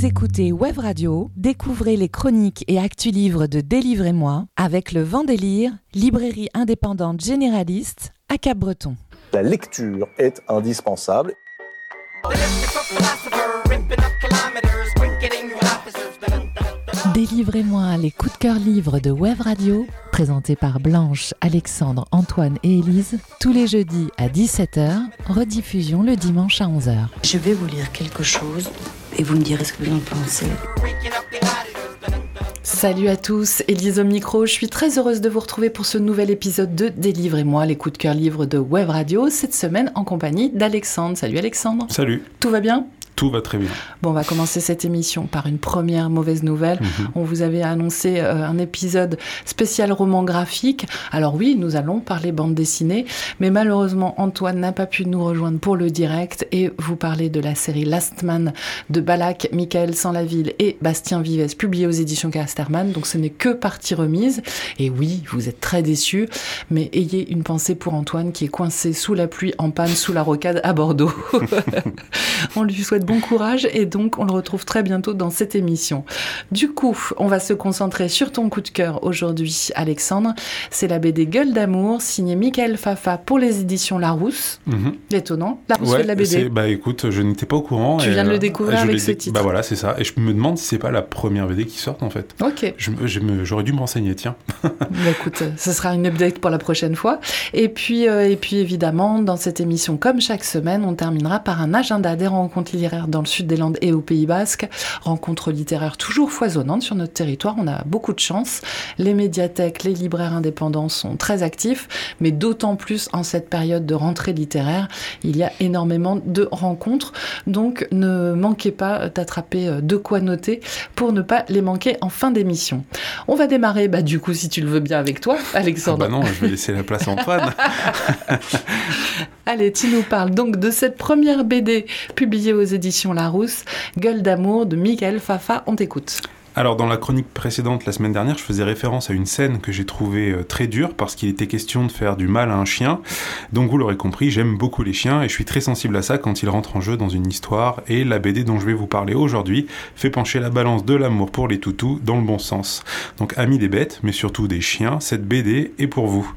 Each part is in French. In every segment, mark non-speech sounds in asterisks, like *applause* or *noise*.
Vous écoutez Web Radio, découvrez les chroniques et actus livres de Délivrez-moi avec le Vendélire, librairie indépendante généraliste à Cap-Breton. La lecture est indispensable. Délivrez-moi les coups de cœur livres de Web Radio, présentés par Blanche, Alexandre, Antoine et Élise, tous les jeudis à 17h, rediffusion le dimanche à 11h. Je vais vous lire quelque chose et vous me direz ce que vous en pensez. Salut à tous, Élise au micro, je suis très heureuse de vous retrouver pour ce nouvel épisode de Délivrez-moi les coups de cœur livres de Web Radio, cette semaine en compagnie d'Alexandre. Salut Alexandre. Salut. Tout va bien? Tout va très bien. Bon, on va commencer cette émission par une première mauvaise nouvelle. Mhm. On vous avait annoncé euh, un épisode spécial roman graphique. Alors oui, nous allons parler bande dessinée, mais malheureusement, Antoine n'a pas pu nous rejoindre pour le direct et vous parler de la série Last Man de Balak, Michael Sans-la-Ville et Bastien Vives, publié aux éditions Casterman. Donc ce n'est que partie remise. Et oui, vous êtes très déçus, mais ayez une pensée pour Antoine qui est coincé sous la pluie, en panne, sous la rocade à Bordeaux. *laughs* on lui souhaite bon courage et donc on le retrouve très bientôt dans cette émission. Du coup, on va se concentrer sur ton coup de cœur aujourd'hui, Alexandre. C'est la BD Gueule d'amour, signée Michael Fafa pour les éditions Larousse. Mhm. Étonnant. Larousse de la BD. Bah écoute, je n'étais pas au courant. Tu viens de le euh, découvrir avec ce titre. Bah voilà, c'est ça. Et je me demande si c'est pas la première BD qui sort en fait. Ok. J'aurais dû me renseigner, tiens. *laughs* bah écoute, ce sera une update pour la prochaine fois. Et puis, euh, et puis évidemment, dans cette émission, comme chaque semaine, on terminera par un agenda des rencontres dans le sud des Landes et au Pays Basque. Rencontres littéraires toujours foisonnantes sur notre territoire. On a beaucoup de chance. Les médiathèques, les libraires indépendants sont très actifs, mais d'autant plus en cette période de rentrée littéraire. Il y a énormément de rencontres. Donc ne manquez pas d'attraper euh, de quoi noter pour ne pas les manquer en fin d'émission. On va démarrer, bah, du coup, si tu le veux bien avec toi, Alexandre. Ah bah non, je vais laisser la place à Antoine. *laughs* Allez, tu nous parles donc de cette première BD publiée aux éditions Larousse, Gueule d'amour de Michael Fafa. On t'écoute. Alors dans la chronique précédente la semaine dernière, je faisais référence à une scène que j'ai trouvée euh, très dure parce qu'il était question de faire du mal à un chien. Donc vous l'aurez compris, j'aime beaucoup les chiens et je suis très sensible à ça quand ils rentrent en jeu dans une histoire et la BD dont je vais vous parler aujourd'hui fait pencher la balance de l'amour pour les toutous dans le bon sens. Donc amis des bêtes, mais surtout des chiens, cette BD est pour vous.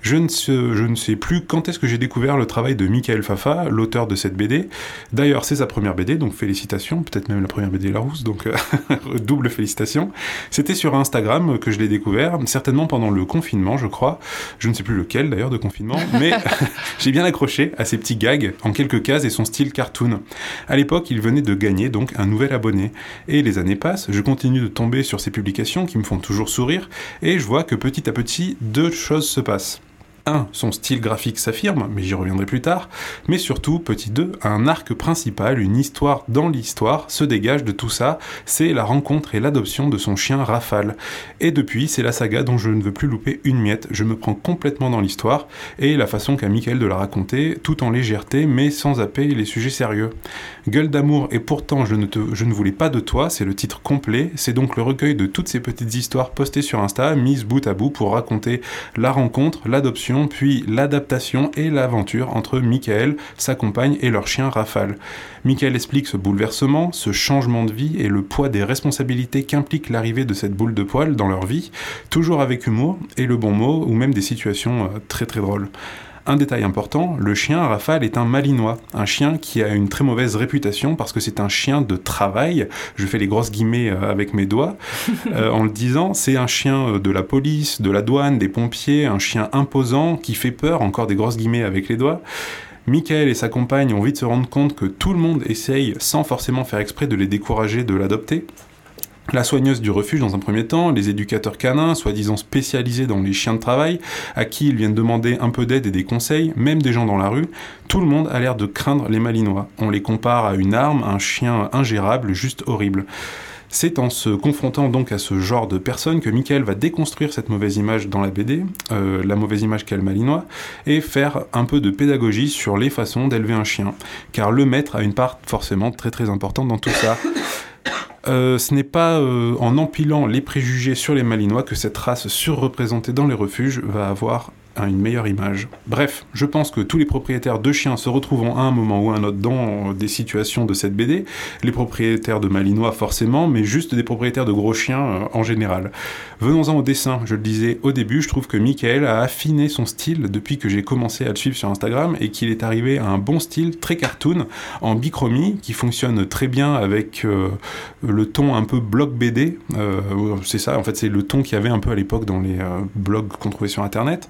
Je ne, sais, plus quand est-ce que j'ai découvert le travail de Michael Fafa, l'auteur de cette BD. D'ailleurs, c'est sa première BD, donc félicitations, peut-être même la première BD Larousse, donc euh, *laughs* double félicitations. C'était sur Instagram que je l'ai découvert, certainement pendant le confinement, je crois. Je ne sais plus lequel d'ailleurs de confinement, mais *laughs* j'ai bien accroché à ses petits gags en quelques cases et son style cartoon. À l'époque, il venait de gagner donc un nouvel abonné. Et les années passent, je continue de tomber sur ses publications qui me font toujours sourire, et je vois que petit à petit, deux choses se passent. 1. Son style graphique s'affirme, mais j'y reviendrai plus tard. Mais surtout, petit 2, un arc principal, une histoire dans l'histoire se dégage de tout ça. C'est la rencontre et l'adoption de son chien Rafale. Et depuis, c'est la saga dont je ne veux plus louper une miette. Je me prends complètement dans l'histoire et la façon qu'a Michael de la raconter, tout en légèreté, mais sans zapper les sujets sérieux. Gueule d'amour et pourtant je ne voulais pas de toi, c'est le titre complet. C'est donc le recueil de toutes ces petites histoires postées sur Insta, mises bout à bout pour raconter la rencontre, l'adoption, puis l'adaptation et l'aventure entre Michael, sa compagne et leur chien Rafale. Michael explique ce bouleversement, ce changement de vie et le poids des responsabilités qu'implique l'arrivée de cette boule de poil dans leur vie, toujours avec humour et le bon mot, ou même des situations euh, très très drôles. Un détail important, le chien Rafale est un malinois, un chien qui a une très mauvaise réputation parce que c'est un chien de travail. Je fais les grosses guillemets euh, avec mes doigts *laughs* euh, en le disant. C'est un chien euh, de la police, de la douane, des pompiers, un chien imposant qui fait peur, encore des grosses guillemets avec les doigts. Michael et sa compagne ont vite se rendre compte que tout le monde essaye, sans forcément faire exprès, de les décourager de l'adopter la soigneuse du refuge dans un premier temps, les éducateurs canins, soi-disant spécialisés dans les chiens de travail, à qui ils viennent demander un peu d'aide et des conseils, même des gens dans la rue, tout le monde a l'air de craindre les malinois. On les compare à une arme, un chien ingérable, juste horrible. C'est en se confrontant donc à ce genre de personnes que Michael va déconstruire cette mauvaise image dans la BD, euh, la mauvaise image qu'a le malinois, et faire un peu de pédagogie sur les façons d'élever un chien. Car le maître a une part forcément très très importante dans tout ça. Euh, ce n'est pas euh, en empilant les préjugés sur les Malinois que cette race surreprésentée dans les refuges va avoir une meilleure image. Bref, je pense que tous les propriétaires de chiens se retrouveront à un moment ou à un autre dans des situations de cette BD. Les propriétaires de Malinois forcément, mais juste des propriétaires de gros chiens euh, en général. Venons-en au dessin. Je le disais au début, je trouve que Michael a affiné son style depuis que j'ai commencé à le suivre sur Instagram et qu'il est arrivé à un bon style très cartoon en bichromie qui fonctionne très bien avec euh, le ton un peu bloc BD. Euh, c'est ça, en fait, c'est le ton qu'il y avait un peu à l'époque dans les blogs qu'on trouvait sur Internet.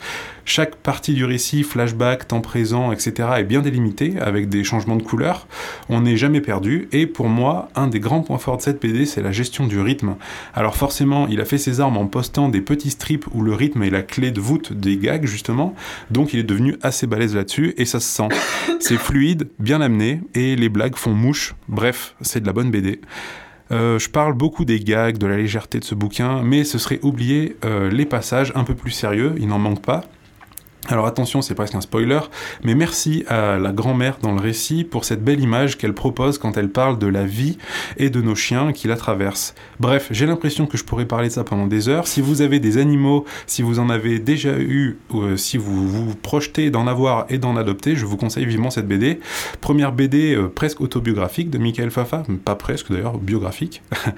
Chaque partie du récit, flashback, temps présent, etc., est bien délimitée avec des changements de couleurs. On n'est jamais perdu. Et pour moi, un des grands points forts de cette BD, c'est la gestion du rythme. Alors forcément, il a fait ses armes en postant des petits strips où le rythme est la clé de voûte des gags, justement. Donc il est devenu assez balèze là-dessus et ça se sent. C'est fluide, bien amené et les blagues font mouche. Bref, c'est de la bonne BD. Euh, je parle beaucoup des gags, de la légèreté de ce bouquin, mais ce serait oublier euh, les passages un peu plus sérieux, il n'en manque pas. Alors attention, c'est presque un spoiler, mais merci à la grand-mère dans le récit pour cette belle image qu'elle propose quand elle parle de la vie et de nos chiens qui la traversent. Bref, j'ai l'impression que je pourrais parler de ça pendant des heures. Si vous avez des animaux, si vous en avez déjà eu, euh, si vous vous projetez d'en avoir et d'en adopter, je vous conseille vivement cette BD. Première BD euh, presque autobiographique de Michael Fafa, pas presque d'ailleurs, biographique. *laughs*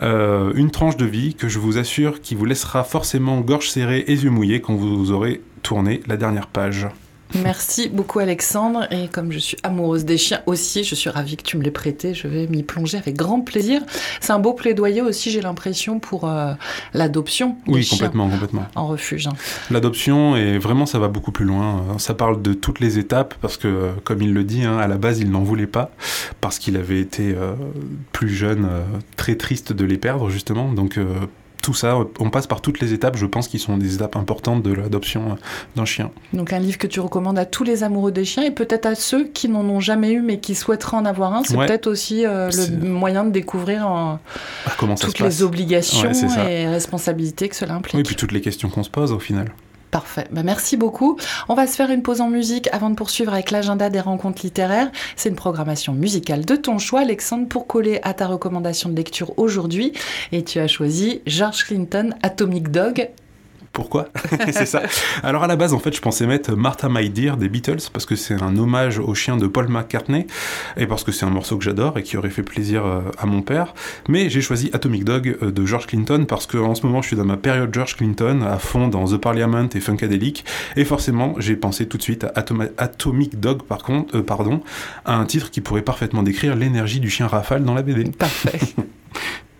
Euh, une tranche de vie que je vous assure qui vous laissera forcément gorge serrée et yeux mouillés quand vous aurez tourner la dernière page. Merci beaucoup Alexandre et comme je suis amoureuse des chiens aussi, je suis ravie que tu me l'aies prêté, je vais m'y plonger avec grand plaisir. C'est un beau plaidoyer aussi, j'ai l'impression, pour euh, l'adoption. Oui, complètement, complètement. En refuge. Hein. L'adoption, et vraiment ça va beaucoup plus loin. Ça parle de toutes les étapes parce que, comme il le dit, hein, à la base il n'en voulait pas parce qu'il avait été euh, plus jeune, euh, très triste de les perdre justement. Donc tout ça, on passe par toutes les étapes, je pense, qui sont des étapes importantes de l'adoption d'un chien. Donc un livre que tu recommandes à tous les amoureux des chiens et peut-être à ceux qui n'en ont jamais eu mais qui souhaiteraient en avoir un. C'est peut-être aussi euh, le moyen de découvrir euh, ah, toutes les obligations et responsabilités que cela implique. Oui, et puis toutes les questions qu'on se pose au final. Parfait. Bah, merci beaucoup. On va se faire une pause en musique avant de poursuivre avec l'agenda des rencontres littéraires. C'est une programmation musicale de ton choix, Alexandre, pour coller à ta recommandation de lecture aujourd'hui. Et tu as choisi George Clinton, Atomic Dog, pourquoi *laughs* C'est ça. Alors à la base, en fait, je pensais mettre Martha My Dear des Beatles parce que c'est un hommage au chien de Paul McCartney et parce que c'est un morceau que j'adore et qui aurait fait plaisir euh, à mon père. Mais j'ai choisi Atomic Dog euh, de George Clinton parce que en ce moment, je suis dans ma période George Clinton à fond dans The Parliament et Funkadelic et forcément, j'ai pensé tout de suite à Atomic Dog par contre, euh, pardon, à un titre qui pourrait parfaitement décrire l'énergie du chien Rafale dans la BD. Parfait. *laughs*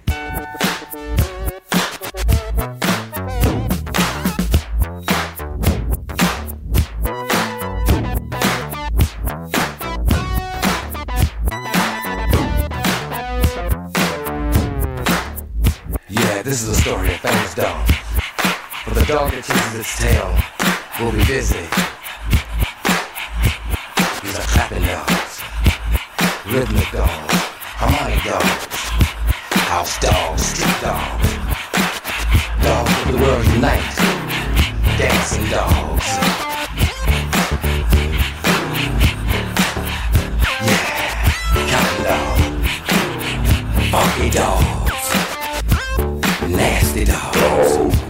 This is a story of famous dog. For the dog that chases its tail will be busy. These are clapping dogs, rhythmic dogs, harmonic dogs, house dogs, street dogs, dogs of the world unite, dancing dogs. Yeah, counting dog, funky dog it out.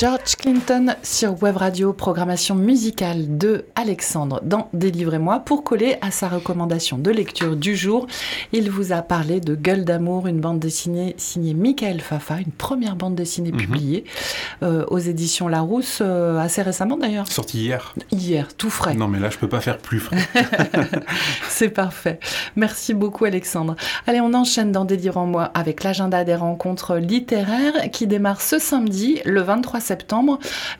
George Clinton sur Web Radio, programmation musicale de Alexandre dans Délivrez-moi. Pour coller à sa recommandation de lecture du jour, il vous a parlé de Gueule d'amour, une bande dessinée signée Michael Fafa, une première bande dessinée publiée euh, aux éditions Larousse, euh, assez récemment d'ailleurs. Sorti hier. Hier, tout frais. Non, mais là, je peux pas faire plus frais. *laughs* C'est parfait. Merci beaucoup Alexandre. Allez, on enchaîne dans Délire en moi avec l'agenda des rencontres littéraires qui démarre ce samedi, le 23 septembre,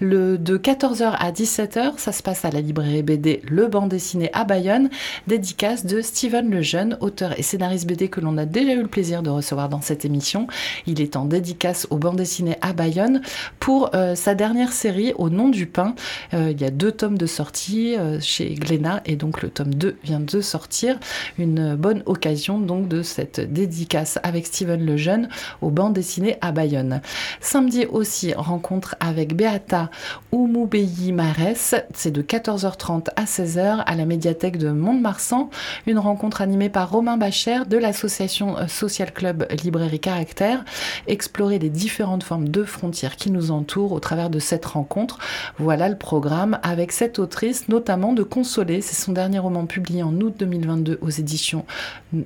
le, de 14h à 17h. Ça se passe à la librairie BD Le Banc dessiné à Bayonne, dédicace de Steven Lejeune, auteur et scénariste BD que l'on a déjà eu le plaisir de recevoir dans cette émission. Il est en dédicace au Banc dessiné à Bayonne pour euh, sa dernière série Au nom du pain. Euh, il y a deux tomes de sortie euh, chez Glénat et donc le tome 2 vient de sortir. Une bonne occasion donc de cette dédicace avec Steven Lejeune au banc dessiné à Bayonne. Samedi aussi, rencontre avec Beata Oumoubeyi Marès. C'est de 14h30 à 16h à la médiathèque de Mont-de-Marsan. Une rencontre animée par Romain Bacher de l'association euh, Social Club Librairie Caractère. Explorer les différentes formes de frontières qui nous entourent au travers de cette rencontre. Voilà le programme avec cette autrice, notamment de Consoler. C'est son dernier roman publié en août 2022 aux éditions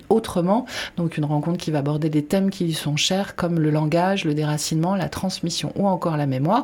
Autrement. Donc une rencontre qui va aborder des thèmes qui lui sont chers comme le langage, le déracinement, la transmission ou encore la mémoire.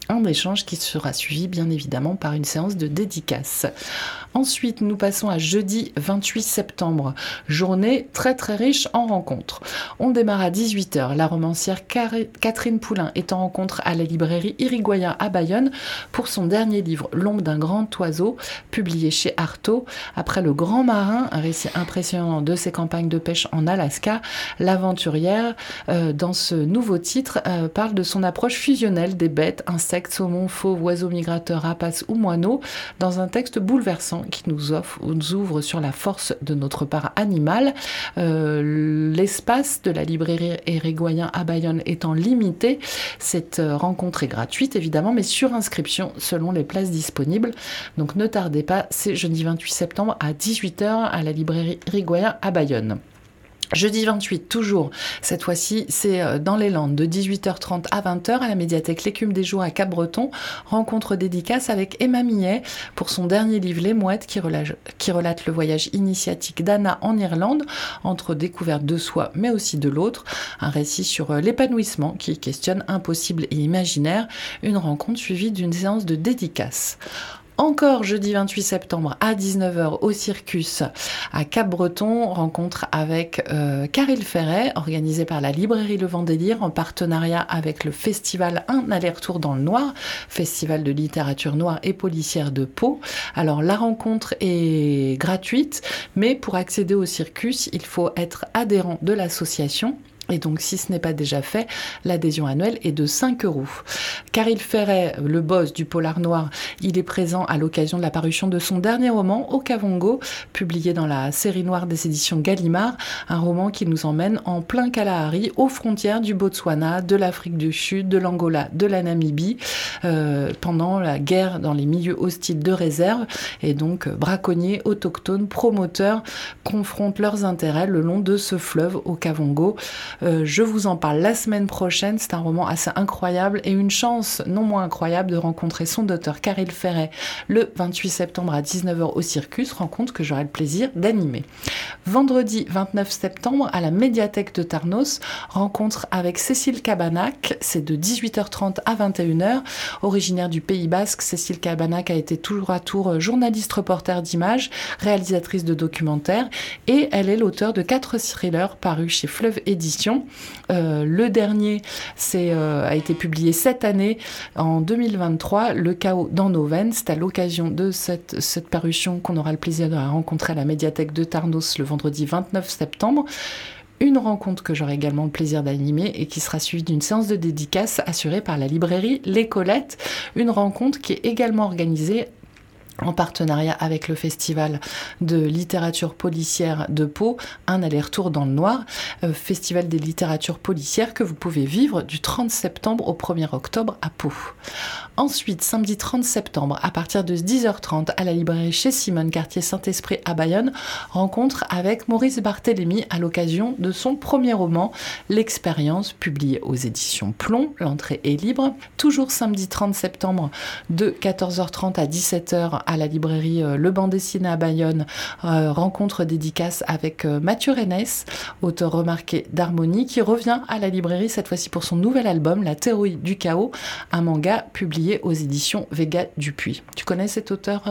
Un échange qui sera suivi bien évidemment par une séance de dédicace. Ensuite, nous passons à jeudi 28 septembre, journée très très riche en rencontres. On démarre à 18h. La romancière Catherine Poulain est en rencontre à la librairie Irigoyen à Bayonne pour son dernier livre L'ombre d'un grand oiseau, publié chez Artaud. Après Le Grand Marin, un récit impressionnant de ses campagnes de pêche en Alaska, l'aventurière, euh, dans ce nouveau titre, euh, parle de son approche fusionnelle des bêtes, insectes, saumons, fauves, oiseaux migrateurs, rapaces ou moineaux, dans un texte bouleversant qui nous, offre, nous ouvre sur la force de notre part animale. Euh, L'espace de la librairie Érigoyen à Bayonne étant limité, cette euh, rencontre est gratuite évidemment, mais sur inscription selon les places disponibles. Donc ne tardez pas, c'est jeudi 28 septembre à 18h à la librairie Érigoyen à Bayonne. Jeudi 28, toujours. Cette fois-ci, c'est euh, dans les Landes, de 18h30 à 20h, à la médiathèque L'écume des jours à Cap-Breton. Rencontre dédicace avec Emma Millet pour son dernier livre Les Mouettes, qui relate, qui relate le voyage initiatique d'Anna en Irlande, entre découverte de soi, mais aussi de l'autre. Un récit sur euh, l'épanouissement qui questionne impossible et imaginaire. Une rencontre suivie d'une séance de dédicace. Encore jeudi 28 septembre à 19h au Circus à Cap-Breton, rencontre avec euh, Caril Ferret, organisée par la librairie Le Vent Délire en partenariat avec le festival Un aller-retour dans le noir, festival de littérature noire et policière de Pau. Alors la rencontre est gratuite, mais pour accéder au Circus, il faut être adhérent de l'association. Et donc, si ce n'est pas déjà fait, l'adhésion annuelle est de 5 euros. Caril Ferret, le boss du Polar Noir, il est présent à l'occasion de la parution de son dernier roman, Au Kavongo, publié dans la série noire des éditions Gallimard, un roman qui nous emmène en plein Kalahari, aux frontières du Botswana, de l'Afrique du Sud, de l'Angola, de la Namibie, euh, pendant la guerre dans les milieux hostiles de réserve. Et donc, euh, braconniers, autochtones, promoteurs confrontent leurs intérêts le long de ce fleuve au Kavongo. Euh, je vous en parle la semaine prochaine. C'est un roman assez incroyable et une chance non moins incroyable de rencontrer son auteur Caril Ferret le 28 septembre à 19h au Circus, rencontre que j'aurai le plaisir d'animer. Vendredi 29 septembre à la médiathèque de Tarnos, rencontre avec Cécile Cabanac. C'est de 18h30 à 21h. Originaire du Pays Basque, Cécile Cabanac a été tour à tour journaliste reporter d'images, réalisatrice de documentaires et elle est l'auteur de quatre thrillers parus chez Fleuve Édition. Euh, le dernier euh, a été publié cette année, en 2023, Le chaos dans nos veines. C'est à l'occasion de cette, parution qu'on aura le plaisir de rencontrer à la médiathèque de Tarnos le vendredi 29 septembre. Une rencontre que j'aurai également le plaisir d'animer et qui sera suivie d'une séance de dédicace assurée par la librairie Les Colettes. Une rencontre qui est également organisée en partenariat avec le festival de littérature policière de Pau, un aller-retour dans le noir, euh, festival des littératures policières que vous pouvez vivre du 30 septembre au 1er octobre à Pau. Ensuite, samedi 30 septembre, à partir de 10h30, à la librairie chez Simone Cartier Saint-Esprit à Bayonne, rencontre avec Maurice Barthélémy à l'occasion de son premier roman, L'expérience, publié aux éditions Plomb. L'entrée est libre. Toujours samedi 30 septembre, de 14h30 à 17h, à la librairie euh, Le Banc dessiné à Bayonne, euh, rencontre dédicace avec euh, Mathieu Rennes, auteur remarqué d'Harmonie, qui revient à la librairie cette fois-ci pour son nouvel album, La théorie du chaos, un manga publié aux éditions Vega Dupuis. Tu connais cet auteur,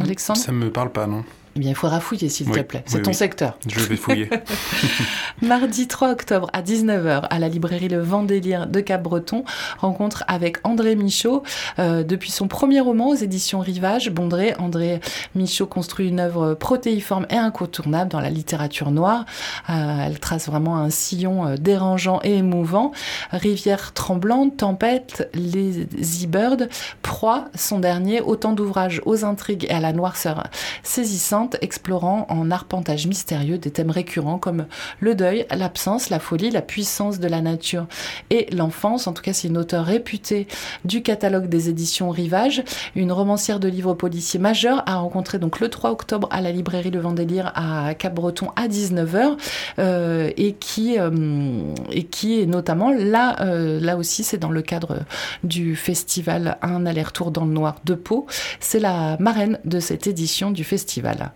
Alexandre? Ça me parle pas, non Eh bien, il faudra fouiller, s'il Oui, te plaît. C'est oui, ton oui. secteur. Je vais fouiller. *laughs* *laughs* Mardi 3 octobre à 19h à la librairie Le Vendélire de Cap-Breton, rencontre avec André Michaud. Euh, depuis son premier roman aux éditions Rivage, Bondré, André Michaud construit une œuvre protéiforme et incontournable dans la littérature noire. Euh, elle trace vraiment un sillon euh, dérangeant et émouvant. Rivière tremblante, tempête, les e-birds, proie, son dernier, autant d'ouvrages aux intrigues et à la noirceur saisissante, explorant en arpentage mystérieux des thèmes récurrents comme le deuil, l'absence, la folie, la puissance de la nature et l'enfance. En tout cas, c'est une auteure réputée du catalogue des éditions Rivage, une romancière de livres policiers majeure, a rencontré donc le 3 octobre à la librairie Le Vendélire à Cap-Breton à 19h euh, et qui euh, et qui est notamment là euh, là aussi c'est dans le cadre du festival Un aller-retour dans le noir de Pau. C'est la marraine de cette édition du festival.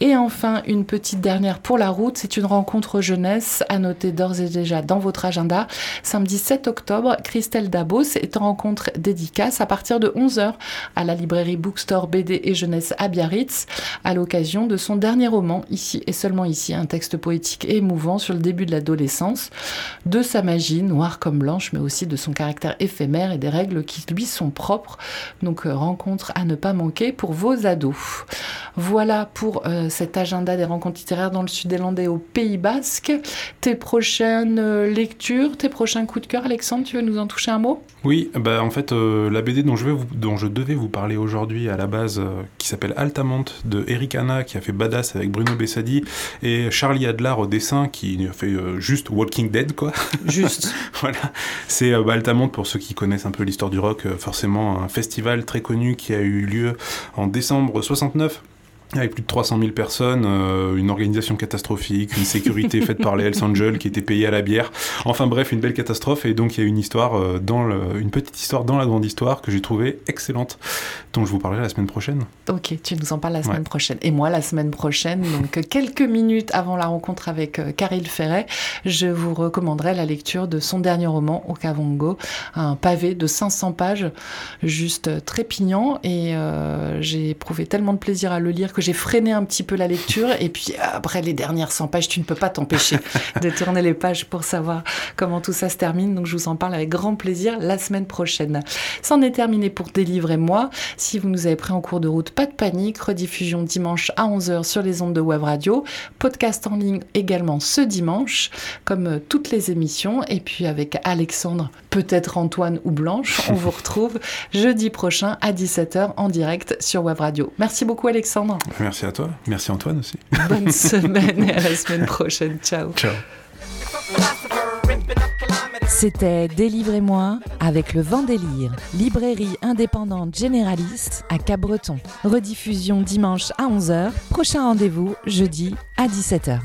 Et enfin, une petite dernière pour la route, c'est une rencontre jeunesse à noter d'ores et déjà dans votre agenda. Samedi 7 octobre, Christelle Dabos est en rencontre dédicace à partir de 11h à la librairie Bookstore BD et Jeunesse à Biarritz à l'occasion de son dernier roman, Ici et seulement ici, un texte poétique et émouvant sur le début de l'adolescence, de sa magie, noire comme blanche, mais aussi de son caractère éphémère et des règles qui lui sont propres. Donc euh, rencontre à ne pas manquer pour vos ados. Voilà pour euh, cet agenda des rencontres littéraires dans le Sud-Irlandais et au Pays Basque. Tes prochaines euh, lectures, tes prochains coups de cœur, Alexandre, tu veux nous en toucher un mot? Oui, bah en fait, euh, la BD dont je, vais vous- dont je devais vous parler aujourd'hui à la base, euh, qui s'appelle Altamont de Eric Hanna, qui a fait Badass avec Bruno Bessadi, et Charlie Adler au dessin, qui a fait euh, juste Walking Dead, quoi. *laughs* Juste. *laughs* voilà. C'est euh, bah, Altamont, pour ceux qui connaissent un peu l'histoire du rock, euh, forcément un festival très connu qui a eu lieu en décembre 69 avec plus de 300 000 personnes, euh, une organisation catastrophique, une sécurité faite par les Hells Angels qui était payée à la bière. Enfin bref, une belle catastrophe. Et donc il y a une histoire euh, dans le, une petite histoire dans la grande histoire que j'ai trouvée excellente, dont je vous parlerai la semaine prochaine. Ok, tu nous en parles la semaine Ouais. prochaine. Et moi, la semaine prochaine, donc quelques minutes avant la rencontre avec euh, Caril Ferret, je vous recommanderai la lecture de son dernier roman, Okavongo, un pavé de 500 pages, juste euh, trépignant. Et j'ai éprouvé tellement de plaisir à le lire que j'ai freiné un petit peu la lecture. Et puis après les dernières 100 pages, tu ne peux pas t'empêcher *laughs* de tourner les pages pour savoir comment tout ça se termine. Donc je vous en parle avec grand plaisir la semaine prochaine. C'en est terminé pour Délivrez-moi. Si vous nous avez pris en cours de route, pas de panique. Rediffusion dimanche à 11h sur les ondes de Web Radio. Podcast en ligne également ce dimanche, comme euh, toutes les émissions. Et puis avec Alexandre, peut-être Antoine ou Blanche, on vous *laughs* retrouve jeudi prochain à 17h en direct sur Web Radio. Merci beaucoup Alexandre. Merci à toi. Merci Antoine aussi. Bonne *laughs* semaine et à la semaine prochaine. Ciao. Ciao. C'était Délivrez-moi avec le vent délire, librairie indépendante généraliste à Cabreton. Rediffusion dimanche à 11h, prochain rendez-vous jeudi à 17h.